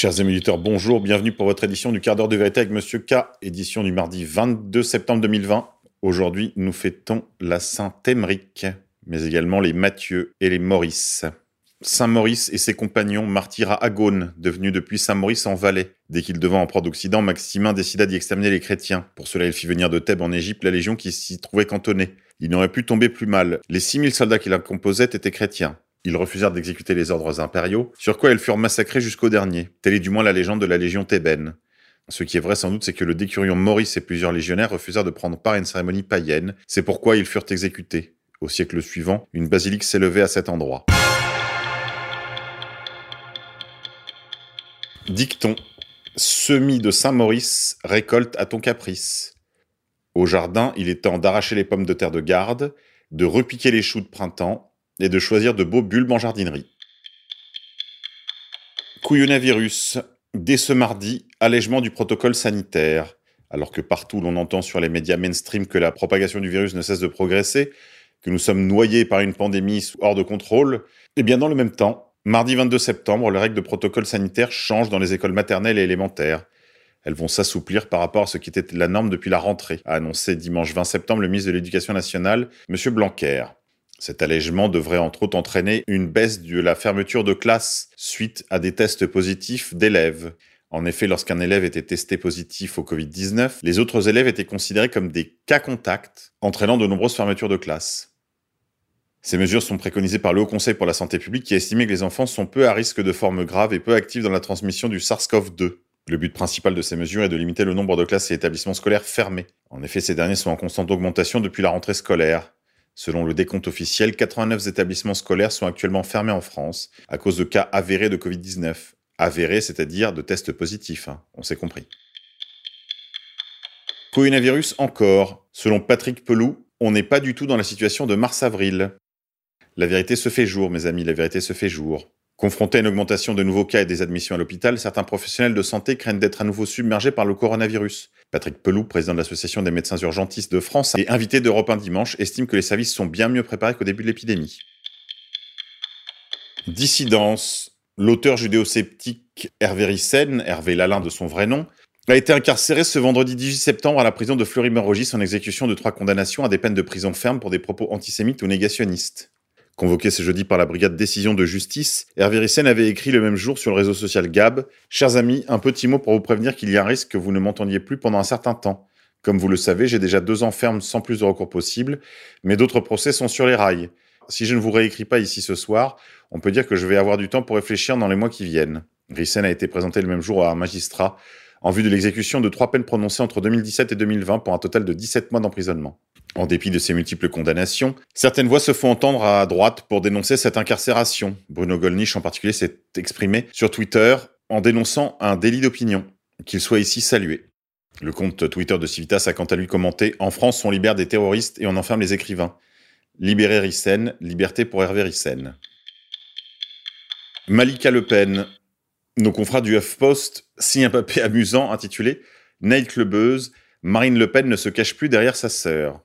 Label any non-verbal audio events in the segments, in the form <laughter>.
Chers amis bonjour, bienvenue pour votre édition du quart d'heure de vérité avec Monsieur K, édition du mardi 22 septembre 2020. Aujourd'hui, nous fêtons la Saint-Émeric, mais également les Mathieu et les Maurice. Saint Maurice et ses compagnons martyrs à Agone, devenu depuis Saint Maurice en Valais. Dès qu'il devint empereur d'Occident, Maximin décida d'y exterminer les chrétiens. Pour cela, il fit venir de Thèbes en Égypte la légion qui s'y trouvait cantonnée. Il n'aurait pu tomber plus mal. Les 6000 soldats qui la composaient étaient chrétiens. Ils refusèrent d'exécuter les ordres impériaux, sur quoi elles furent massacrées jusqu'au dernier. Telle est du moins la légende de la Légion thébaine. Ce qui est vrai sans doute, c'est que le décurion Maurice et plusieurs légionnaires refusèrent de prendre part à une cérémonie païenne. C'est pourquoi ils furent exécutés. Au siècle suivant, une basilique s'élevait à cet endroit. Dicton. Semis de Saint-Maurice, récolte à ton caprice. Au jardin, il est temps d'arracher les pommes de terre de garde, de repiquer les choux de printemps, et de choisir de beaux bulbes en jardinerie. Couillonavirus. Dès ce mardi, allègement du protocole sanitaire. Alors que partout l'on entend sur les médias mainstream que la propagation du virus ne cesse de progresser, que nous sommes noyés par une pandémie hors de contrôle, eh bien dans le même temps, mardi 22 septembre, les règles de protocole sanitaire changent dans les écoles maternelles et élémentaires. Elles vont s'assouplir par rapport à ce qui était la norme depuis la rentrée, a annoncé dimanche 20 septembre le ministre de l'Éducation nationale, M. Blanquer. Cet allègement devrait entre autres entraîner une baisse de la fermeture de classe suite à des tests positifs d'élèves. En effet, lorsqu'un élève était testé positif au Covid-19, les autres élèves étaient considérés comme des cas contacts, entraînant de nombreuses fermetures de classe. Ces mesures sont préconisées par le Haut Conseil pour la santé publique qui a estimé que les enfants sont peu à risque de formes graves et peu actifs dans la transmission du SARS-CoV-2. Le but principal de ces mesures est de limiter le nombre de classes et établissements scolaires fermés. En effet, ces derniers sont en constante augmentation depuis la rentrée scolaire. Selon le décompte officiel, 89 établissements scolaires sont actuellement fermés en France à cause de cas avérés de Covid-19. Avérés, c'est-à-dire de tests positifs, hein, on s'est compris. Coronavirus encore. Selon Patrick Pelou, on n'est pas du tout dans la situation de mars-avril. La vérité se fait jour, mes amis, la vérité se fait jour. Confrontés à une augmentation de nouveaux cas et des admissions à l'hôpital, certains professionnels de santé craignent d'être à nouveau submergés par le coronavirus. Patrick Pelou, président de l'Association des médecins urgentistes de France et invité d'Europe 1 dimanche, estime que les services sont bien mieux préparés qu'au début de l'épidémie. Dissidence. L'auteur judéo-sceptique Hervé Rissen, Hervé Lalin de son vrai nom, a été incarcéré ce vendredi 18 septembre à la prison de Fleury-Mérogis en exécution de trois condamnations à des peines de prison ferme pour des propos antisémites ou négationnistes. Convoqué ce jeudi par la brigade Décision de Justice, Hervé Rissen avait écrit le même jour sur le réseau social Gab Chers amis, un petit mot pour vous prévenir qu'il y a un risque que vous ne m'entendiez plus pendant un certain temps. Comme vous le savez, j'ai déjà deux ans ferme sans plus de recours possible, mais d'autres procès sont sur les rails. Si je ne vous réécris pas ici ce soir, on peut dire que je vais avoir du temps pour réfléchir dans les mois qui viennent. Rissen a été présenté le même jour à un magistrat en vue de l'exécution de trois peines prononcées entre 2017 et 2020 pour un total de 17 mois d'emprisonnement. En dépit de ces multiples condamnations, certaines voix se font entendre à droite pour dénoncer cette incarcération. Bruno Gollnisch en particulier s'est exprimé sur Twitter en dénonçant un délit d'opinion, qu'il soit ici salué. Le compte Twitter de Civitas a quant à lui commenté En France, on libère des terroristes et on enferme les écrivains. Libérer Rissen, liberté pour Hervé Rissen. Malika Le Pen. Nos confrères du HuffPost signent un papier <laughs> amusant intitulé Nightclubeuse, Marine Le Pen ne se cache plus derrière sa sœur.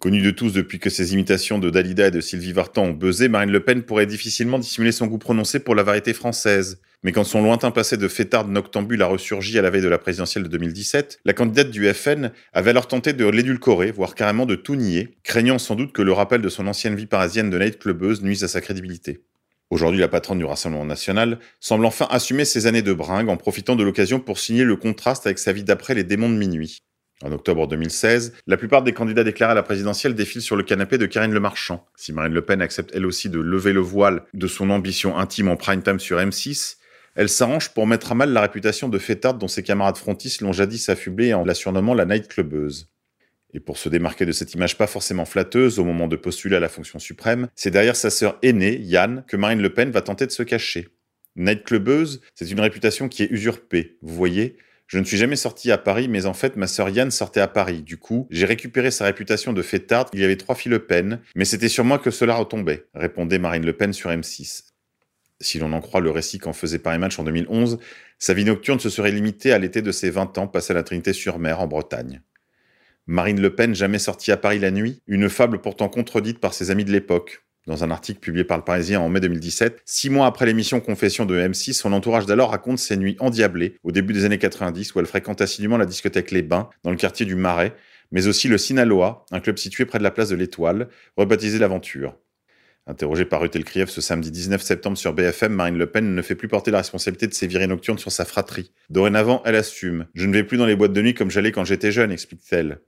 Connue de tous depuis que ses imitations de Dalida et de Sylvie Vartan ont buzzé, Marine Le Pen pourrait difficilement dissimuler son goût prononcé pour la variété française. Mais quand son lointain passé de fêtarde noctambule a ressurgi à la veille de la présidentielle de 2017, la candidate du FN avait alors tenté de l'édulcorer, voire carrément de tout nier, craignant sans doute que le rappel de son ancienne vie parisienne de nightclubeuse nuise à sa crédibilité. Aujourd'hui, la patronne du Rassemblement national semble enfin assumer ses années de bringue en profitant de l'occasion pour signer le contraste avec sa vie d'après les démons de minuit. En octobre 2016, la plupart des candidats déclarés à la présidentielle défilent sur le canapé de Karine Le Marchand. Si Marine Le Pen accepte elle aussi de lever le voile de son ambition intime en prime time sur M6, elle s'arrange pour mettre à mal la réputation de fêtarde dont ses camarades frontistes l'ont jadis affublée en la surnommant la nightclubeuse. Et pour se démarquer de cette image pas forcément flatteuse au moment de postuler à la fonction suprême, c'est derrière sa sœur aînée, Yann, que Marine Le Pen va tenter de se cacher. Nightclubeuse, c'est une réputation qui est usurpée, vous voyez, je ne suis jamais sorti à Paris, mais en fait, ma sœur Yann sortait à Paris. Du coup, j'ai récupéré sa réputation de fêtarde. Il y avait trois filles Le Pen, mais c'était sur moi que cela retombait, répondait Marine Le Pen sur M6. Si l'on en croit le récit qu'en faisait Paris Match en 2011, sa vie nocturne se serait limitée à l'été de ses 20 ans passé à la Trinité-sur-Mer en Bretagne. Marine Le Pen jamais sortie à Paris la nuit, une fable pourtant contredite par ses amis de l'époque. Dans un article publié par le Parisien en mai 2017, six mois après l'émission Confession de M6, son entourage d'alors raconte ses nuits endiablées au début des années 90 où elle fréquente assidûment la discothèque Les Bains dans le quartier du Marais, mais aussi le Sinaloa, un club situé près de la place de l'Étoile, rebaptisé l'Aventure. Interrogée par Ruth Elkrieff ce samedi 19 septembre sur BFM, Marine Le Pen ne fait plus porter la responsabilité de ses virées nocturnes sur sa fratrie. Dorénavant, elle assume. Je ne vais plus dans les boîtes de nuit comme j'allais quand j'étais jeune, explique-t-elle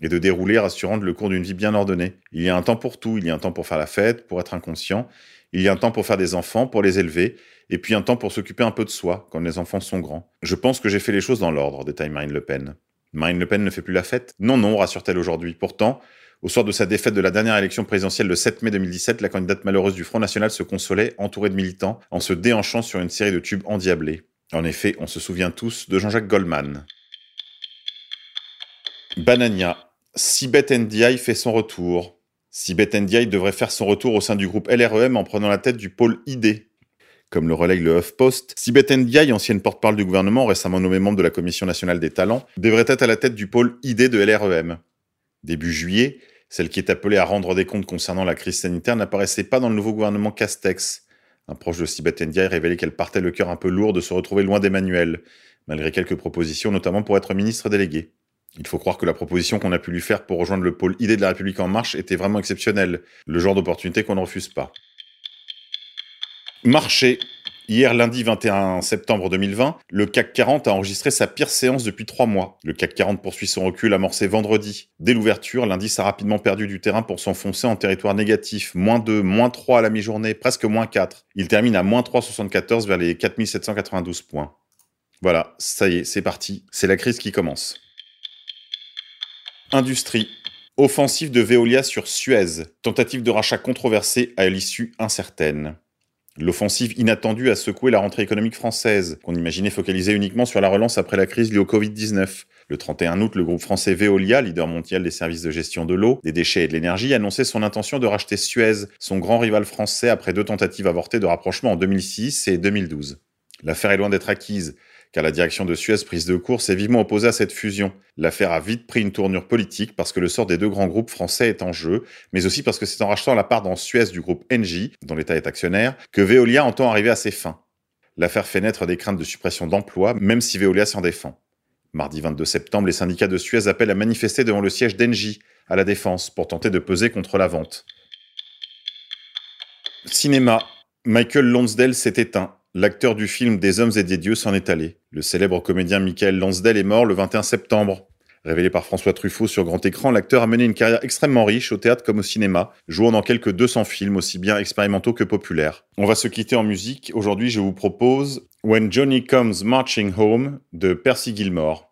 et de dérouler rassurant le cours d'une vie bien ordonnée. Il y a un temps pour tout, il y a un temps pour faire la fête, pour être inconscient, il y a un temps pour faire des enfants, pour les élever, et puis un temps pour s'occuper un peu de soi, quand les enfants sont grands. Je pense que j'ai fait les choses dans l'ordre, détaille Marine Le Pen. Marine Le Pen ne fait plus la fête Non, non, rassure-t-elle aujourd'hui. Pourtant, au soir de sa défaite de la dernière élection présidentielle le 7 mai 2017, la candidate malheureuse du Front National se consolait, entourée de militants, en se déhanchant sur une série de tubes endiablés. En effet, on se souvient tous de Jean-Jacques Goldman. Banania, Sibeth Ndiaye fait son retour. Sibeth Ndiaye devrait faire son retour au sein du groupe LREM en prenant la tête du pôle ID. Comme le relaye le HuffPost, Sibeth Ndiaye, ancienne porte-parole du gouvernement récemment nommée membre de la Commission nationale des talents, devrait être à la tête du pôle ID de LREM. Début juillet, celle qui est appelée à rendre des comptes concernant la crise sanitaire n'apparaissait pas dans le nouveau gouvernement Castex. Un proche de Sibeth Ndiaye révélait qu'elle partait le cœur un peu lourd de se retrouver loin d'Emmanuel, malgré quelques propositions, notamment pour être ministre délégué. Il faut croire que la proposition qu'on a pu lui faire pour rejoindre le pôle idée de la République en marche était vraiment exceptionnelle, le genre d'opportunité qu'on ne refuse pas. Marché. Hier, lundi 21 septembre 2020, le CAC 40 a enregistré sa pire séance depuis trois mois. Le CAC 40 poursuit son recul amorcé vendredi. Dès l'ouverture, l'indice a rapidement perdu du terrain pour s'enfoncer en territoire négatif. Moins 2, moins 3 à la mi-journée, presque moins 4. Il termine à moins 3,74 vers les 4792 points. Voilà, ça y est, c'est parti. C'est la crise qui commence. Industrie. Offensive de Veolia sur Suez. Tentative de rachat controversée à l'issue incertaine. L'offensive inattendue a secoué la rentrée économique française, qu'on imaginait focalisée uniquement sur la relance après la crise liée au Covid-19. Le 31 août, le groupe français Veolia, leader mondial des services de gestion de l'eau, des déchets et de l'énergie, annonçait son intention de racheter Suez, son grand rival français, après deux tentatives avortées de rapprochement en 2006 et 2012. L'affaire est loin d'être acquise car la direction de Suez prise de court s'est vivement opposée à cette fusion. L'affaire a vite pris une tournure politique parce que le sort des deux grands groupes français est en jeu, mais aussi parce que c'est en rachetant la part dans Suez du groupe Engie, dont l'État est actionnaire, que Veolia entend arriver à ses fins. L'affaire fait naître des craintes de suppression d'emplois, même si Veolia s'en défend. Mardi 22 septembre, les syndicats de Suez appellent à manifester devant le siège d'Engie, à la Défense, pour tenter de peser contre la vente. Cinéma. Michael Lonsdale s'est éteint. L'acteur du film Des hommes et des dieux s'en est allé. Le célèbre comédien Michael Lansdale est mort le 21 septembre. Révélé par François Truffaut sur grand écran, l'acteur a mené une carrière extrêmement riche au théâtre comme au cinéma, jouant dans quelques 200 films aussi bien expérimentaux que populaires. On va se quitter en musique. Aujourd'hui, je vous propose When Johnny Comes Marching Home de Percy Gilmore.